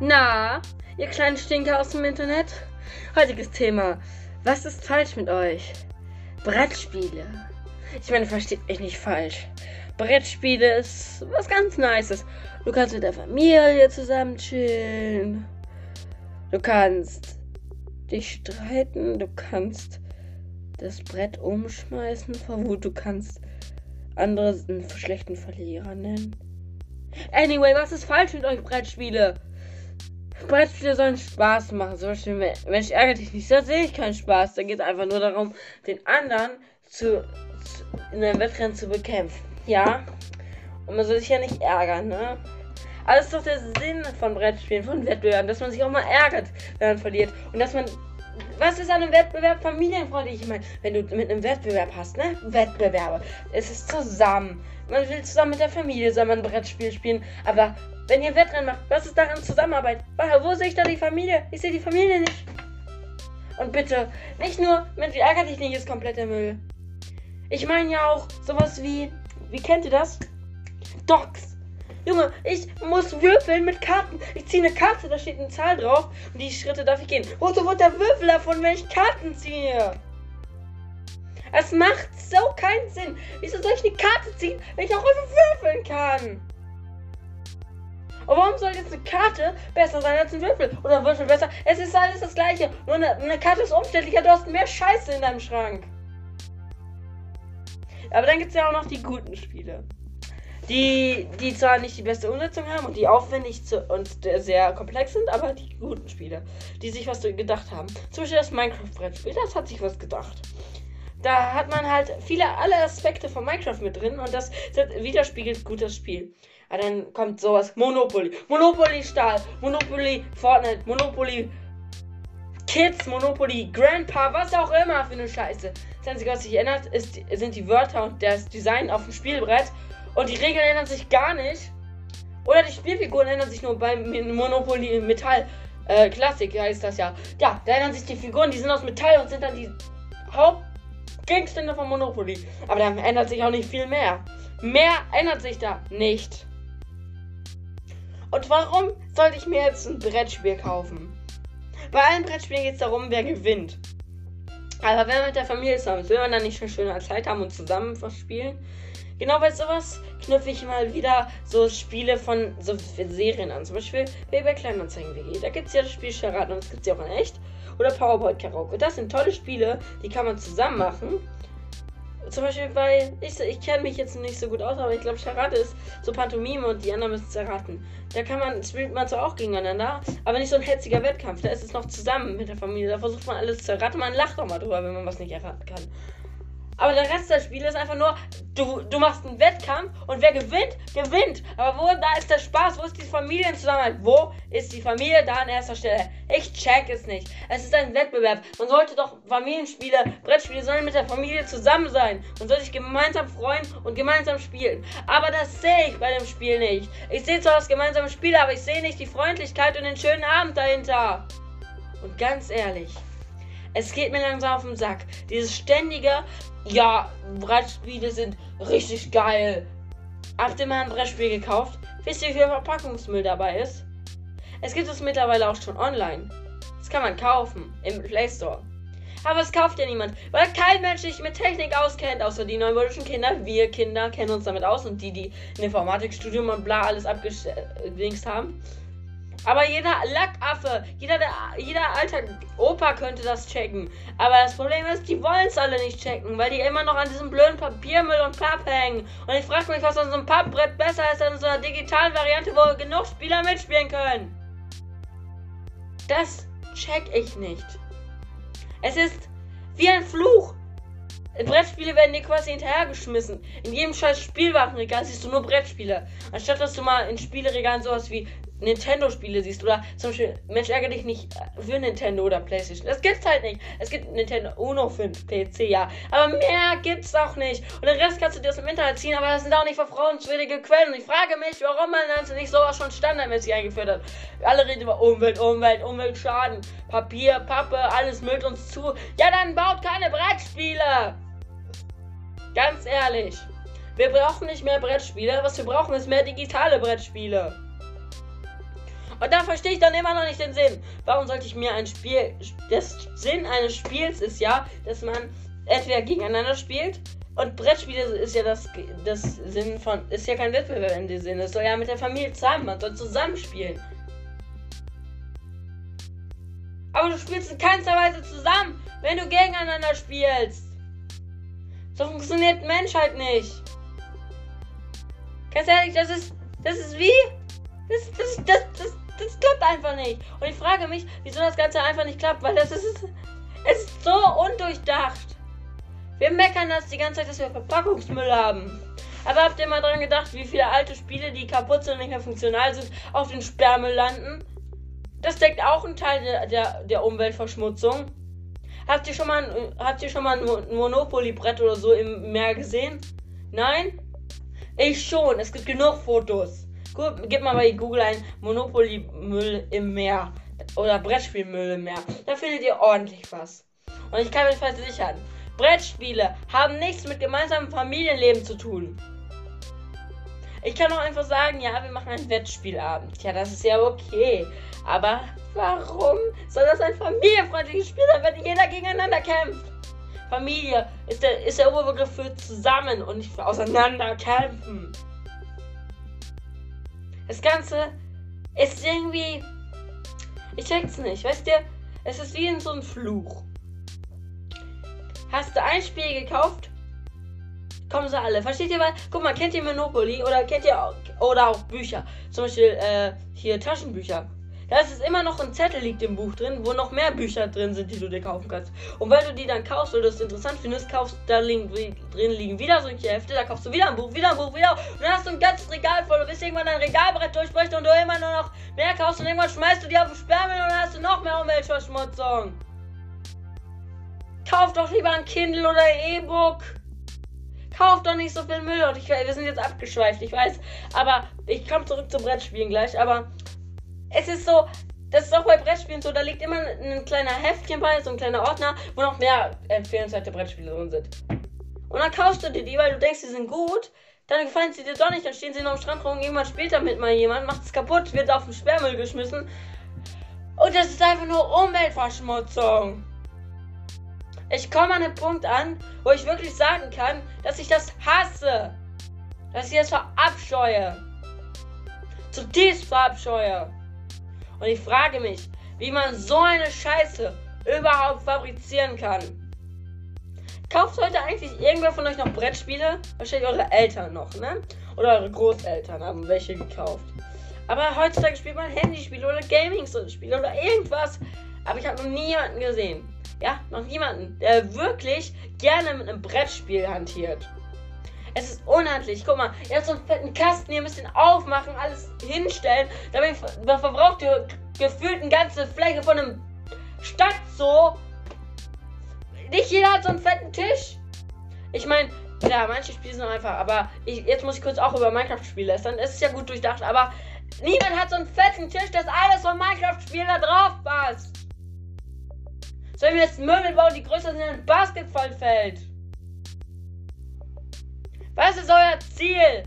Na, ihr kleinen Stinker aus dem Internet? Heutiges Thema. Was ist falsch mit euch? Brettspiele. Ich meine, versteht mich nicht falsch. Brettspiele ist was ganz Nices. Du kannst mit der Familie zusammen chillen. Du kannst dich streiten. Du kannst das Brett umschmeißen vor Wut. Du kannst andere einen schlechten Verlierer nennen. Anyway, was ist falsch mit euch Brettspiele? Brettspiele sollen Spaß machen. Zum Beispiel, wenn ich ärgere dich nicht, da sehe ich keinen Spaß. Da geht es einfach nur darum, den anderen zu, zu, in einem Wettrennen zu bekämpfen. Ja? Und man soll sich ja nicht ärgern, ne? Aber das ist doch der Sinn von Brettspielen, von Wettbewerben, dass man sich auch mal ärgert, wenn man verliert. Und dass man. Was ist an einem Wettbewerb familienfreundlich? Ich meine, wenn du mit einem Wettbewerb hast, ne? Wettbewerbe. Es ist zusammen. Man will zusammen mit der Familie soll ein Brettspiel spielen. Aber wenn ihr ein Wettrennen macht, was ist daran Zusammenarbeit? Wo sehe ich da die Familie? Ich sehe die Familie nicht. Und bitte, nicht nur, Mensch, ärgert dich nicht, ist kompletter Müll. Ich meine ja auch sowas wie, wie kennt ihr das? Docs. Junge, ich muss würfeln mit Karten. Ich ziehe eine Karte, da steht eine Zahl drauf und die Schritte darf ich gehen. Wozu wird der Würfel davon, wenn ich Karten ziehe? Es macht so keinen Sinn. Wieso soll ich eine Karte ziehen, wenn ich auch einfach würfeln kann? Und warum soll jetzt eine Karte besser sein als ein Würfel? Oder ein Würfel besser? Es ist alles das gleiche. Nur eine, eine Karte ist umständlicher. Du hast mehr Scheiße in deinem Schrank. Aber dann gibt es ja auch noch die guten Spiele. Die, die zwar nicht die beste Umsetzung haben und die aufwendig zu, und sehr komplex sind, aber die guten Spiele, die sich was gedacht haben. Zum Beispiel das Minecraft-Brettspiel, das hat sich was gedacht. Da hat man halt viele, alle Aspekte von Minecraft mit drin und das widerspiegelt gut das Spiel. Aber dann kommt sowas, Monopoly, Monopoly Stahl, Monopoly Fortnite, Monopoly Kids, Monopoly, Grandpa, was auch immer für eine Scheiße. Das Einzige, was sich ändert, ist, sind die Wörter und das Design auf dem Spielbrett. Und die Regeln ändern sich gar nicht. Oder die Spielfiguren ändern sich nur beim Monopoly Metall. Äh, Klassik heißt das ja. Ja, da ändern sich die Figuren, die sind aus Metall und sind dann die Hauptgegenstände von Monopoly. Aber dann ändert sich auch nicht viel mehr. Mehr ändert sich da nicht. Und warum sollte ich mir jetzt ein Brettspiel kaufen? Bei allen Brettspielen geht es darum, wer gewinnt. Aber wenn man mit der Familie zusammen ist, will man dann nicht schon schöne Zeit haben und zusammen was spielen? Genau bei sowas knüpfe ich mal wieder so Spiele von so Serien an. Zum Beispiel wie bei Kleinanzeigen WG. Da gibt es ja das Spiel Charade und das gibt es ja auch in echt. Oder Powerpoint Karaoke. Das sind tolle Spiele, die kann man zusammen machen. Zum Beispiel, weil ich, ich kenne mich jetzt nicht so gut aus, aber ich glaube, Charade ist so Pantomime und die anderen müssen es erraten. Da kann man, spielt man zwar auch gegeneinander, aber nicht so ein hetziger Wettkampf. Da ist es noch zusammen mit der Familie. Da versucht man alles zu erraten. Man lacht auch mal drüber, wenn man was nicht erraten kann. Aber der Rest des Spiels ist einfach nur, du, du machst einen Wettkampf und wer gewinnt, gewinnt. Aber wo da ist der Spaß? Wo ist die Familienzusammenhalt? Wo ist die Familie da an erster Stelle? Ich check es nicht. Es ist ein Wettbewerb. Man sollte doch Familienspiele, Brettspiele sollen mit der Familie zusammen sein. Man soll sich gemeinsam freuen und gemeinsam spielen. Aber das sehe ich bei dem Spiel nicht. Ich sehe zwar das gemeinsame Spiel, aber ich sehe nicht die Freundlichkeit und den schönen Abend dahinter. Und ganz ehrlich, es geht mir langsam auf den Sack. Dieses ständige, ja, Brettspiele sind richtig geil. Habt ihr mal ein Brettspiel gekauft? Wisst ihr, wie viel Verpackungsmüll dabei ist? Es gibt es mittlerweile auch schon online. Das kann man kaufen im Play Store. Aber es kauft ja niemand, weil kein Mensch sich mit Technik auskennt, außer die neumodischen Kinder. Wir Kinder kennen uns damit aus und die, die ein Informatikstudium und bla alles abgedingst haben. Aber jeder Lackaffe, jeder, jeder alter Opa könnte das checken. Aber das Problem ist, die wollen es alle nicht checken, weil die immer noch an diesem blöden Papiermüll und Papp hängen. Und ich frage mich, was an so einem Pappbrett besser ist als in so einer digitalen Variante, wo genug Spieler mitspielen können. Das check ich nicht. Es ist wie ein Fluch. Brettspiele werden dir quasi hinterhergeschmissen. In jedem scheiß Spielwarenregal siehst du nur Brettspiele. Anstatt dass du mal in Spieleregalen sowas wie Nintendo-Spiele siehst oder zum Beispiel, Mensch, ärgere dich nicht für Nintendo oder Playstation. Das gibt's halt nicht. Es gibt Nintendo Uno für PC, ja. Aber mehr gibt's auch nicht. Und den Rest kannst du dir aus dem Internet ziehen, aber das sind auch nicht vertrauenswürdige Quellen. Und ich frage mich, warum man das nicht sowas schon standardmäßig eingeführt hat. Alle reden über Umwelt, Umwelt, Umweltschaden. Papier, Pappe, alles müllt uns zu. Ja, dann baut keine Brettspiele. Ganz ehrlich. Wir brauchen nicht mehr Brettspiele. Was wir brauchen, ist mehr digitale Brettspiele. Und da verstehe ich dann immer noch nicht den Sinn. Warum sollte ich mir ein Spiel. Das Sinn eines Spiels ist ja, dass man entweder gegeneinander spielt. Und Brettspiele ist ja das, das Sinn von. Ist ja kein Wettbewerb in dem Sinne. Es soll ja mit der Familie zusammen. Man soll zusammenspielen. Aber du spielst in keinster Weise zusammen, wenn du gegeneinander spielst. So funktioniert Menschheit nicht. Ganz ehrlich, das ist. Das ist wie. Das, das, das, das, das klappt einfach nicht. Und ich frage mich, wieso das Ganze einfach nicht klappt, weil das ist. Es ist so undurchdacht. Wir meckern das die ganze Zeit, dass wir Verpackungsmüll haben. Aber habt ihr mal dran gedacht, wie viele alte Spiele, die kaputt sind und nicht mehr funktional sind, auf den Sperrmüll landen? Das deckt auch einen Teil der, der, der Umweltverschmutzung. Habt ihr schon mal ein, habt ihr schon mal ein Monopoly-Brett oder so im Meer gesehen? Nein? Ich schon. Es gibt genug Fotos. Gut, gib mal bei Google ein Monopoly-Müll im Meer oder Brettspielmüll im Meer. Da findet ihr ordentlich was. Und ich kann euch versichern, Brettspiele haben nichts mit gemeinsamem Familienleben zu tun. Ich kann auch einfach sagen, ja, wir machen einen Wettspielabend. Ja, das ist ja okay. Aber warum soll das ein familienfreundliches Spiel sein, wenn jeder gegeneinander kämpft? Familie ist der, ist der Oberbegriff für zusammen und nicht für auseinander kämpfen. Das Ganze ist irgendwie. Ich check's nicht. Weißt du, es ist wie in so einem Fluch. Hast du ein Spiel gekauft, kommen sie alle. Versteht ihr mal? Guck mal, kennt ihr Monopoly oder kennt ihr auch, oder auch Bücher? Zum Beispiel äh, hier Taschenbücher. Da ist es immer noch ein Zettel liegt im Buch drin, wo noch mehr Bücher drin sind, die du dir kaufen kannst. Und weil du die dann kaufst, du es interessant findest, kaufst, da liegen, drin liegen wieder solche Hefte, da kaufst du wieder ein Buch, wieder ein Buch, wieder. Und dann hast du ein ganzes Regal voll, bis irgendwann dein Regalbrett durchbricht und du immer nur noch mehr kaufst und irgendwann schmeißt du die auf den Sperrmüll und dann hast du noch mehr Umweltverschmutzung. Kauf doch lieber ein Kindle oder E-Book. Kauf doch nicht so viel Müll. Und ich, wir sind jetzt abgeschweift, ich weiß. Aber ich komme zurück zum Brettspielen gleich. Aber es ist so, das ist auch bei Brettspielen so, da liegt immer ein kleiner Heftchen bei, so ein kleiner Ordner, wo noch mehr empfehlenswerte Brettspiele drin sind. Und dann kaufst du dir die, weil du denkst, die sind gut. Dann gefallen sie dir doch nicht, dann stehen sie noch am Strand rum. Irgendwann spielt damit mal jemand, macht es kaputt, wird auf den Sperrmüll geschmissen. Und das ist einfach nur Umweltverschmutzung. Ich komme an einen Punkt an, wo ich wirklich sagen kann, dass ich das hasse. Dass ich das verabscheue. Zutiefst verabscheue. Und ich frage mich, wie man so eine Scheiße überhaupt fabrizieren kann. Kauft heute eigentlich irgendwer von euch noch Brettspiele? Wahrscheinlich eure Eltern noch, ne? Oder eure Großeltern haben welche gekauft. Aber heutzutage spielt man Handyspiele oder Gaming-Spiele oder irgendwas. Aber ich habe noch niemanden gesehen. Ja, noch niemanden, der wirklich gerne mit einem Brettspiel hantiert. Es ist unhandlich. Guck mal, ihr habt so einen fetten Kasten, ihr müsst ihn aufmachen, alles hinstellen. Dabei verbraucht ihr gefühlt eine ganze Fläche von einem Stadtzoo. Nicht jeder hat so einen fetten Tisch. Ich meine, ja, manche Spiele sind einfach, aber ich, jetzt muss ich kurz auch über Minecraft-Spiele lästern. Es ist ja gut durchdacht, aber niemand hat so einen fetten Tisch, dass alles von Minecraft-Spielen da drauf passt. Sollen wir jetzt Möbel bauen, die größer sind als ein Basketballfeld? Was ist euer Ziel?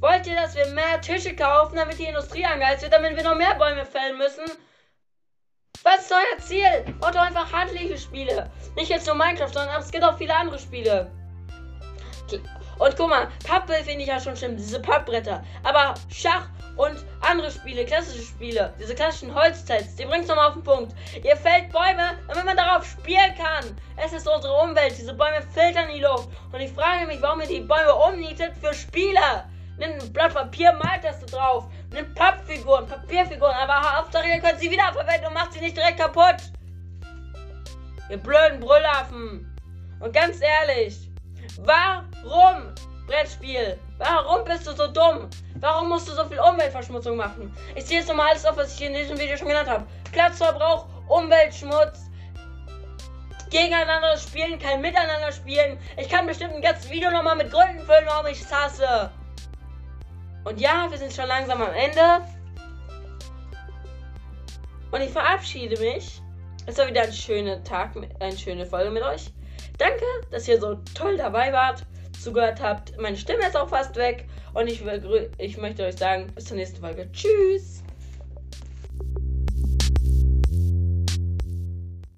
Wollt ihr, dass wir mehr Tische kaufen, damit die Industrie angeheizt wird, damit wir noch mehr Bäume fällen müssen? Was ist euer Ziel? Baut doch einfach handliche Spiele. Nicht jetzt nur Minecraft, sondern es gibt auch viele andere Spiele. Und guck mal, Pappe finde ich ja schon schlimm, diese Pappbretter. Aber Schach und andere Spiele, klassische Spiele, diese klassischen Holztests, die bringt's nochmal auf den Punkt. Ihr fällt Bäume, damit man darauf spielen kann. Es ist unsere Umwelt, diese Bäume filtern die Luft. Und ich frage mich, warum ihr die Bäume umnietet für Spiele. Nimmt ein Blatt Papier, malt das da drauf. Nimmt Pappfiguren, Papierfiguren, aber Hauptsache ihr könnt sie wiederverwenden und macht sie nicht direkt kaputt. Ihr blöden Brüllaffen. Und ganz ehrlich, warum Brettspiel? Warum bist du so dumm? Warum musst du so viel Umweltverschmutzung machen? Ich sehe jetzt nochmal alles auf, was ich in diesem Video schon genannt habe. Platzverbrauch, Umweltschmutz, gegeneinander spielen, kein Miteinander spielen. Ich kann bestimmt ein ganzes Video nochmal mit Gründen füllen, warum ich es hasse. Und ja, wir sind schon langsam am Ende. Und ich verabschiede mich. Es war wieder ein schöner Tag, eine schöne Folge mit euch. Danke, dass ihr so toll dabei wart zugehört habt. Meine Stimme ist auch fast weg. Und ich, ich möchte euch sagen, bis zur nächsten Folge. Tschüss.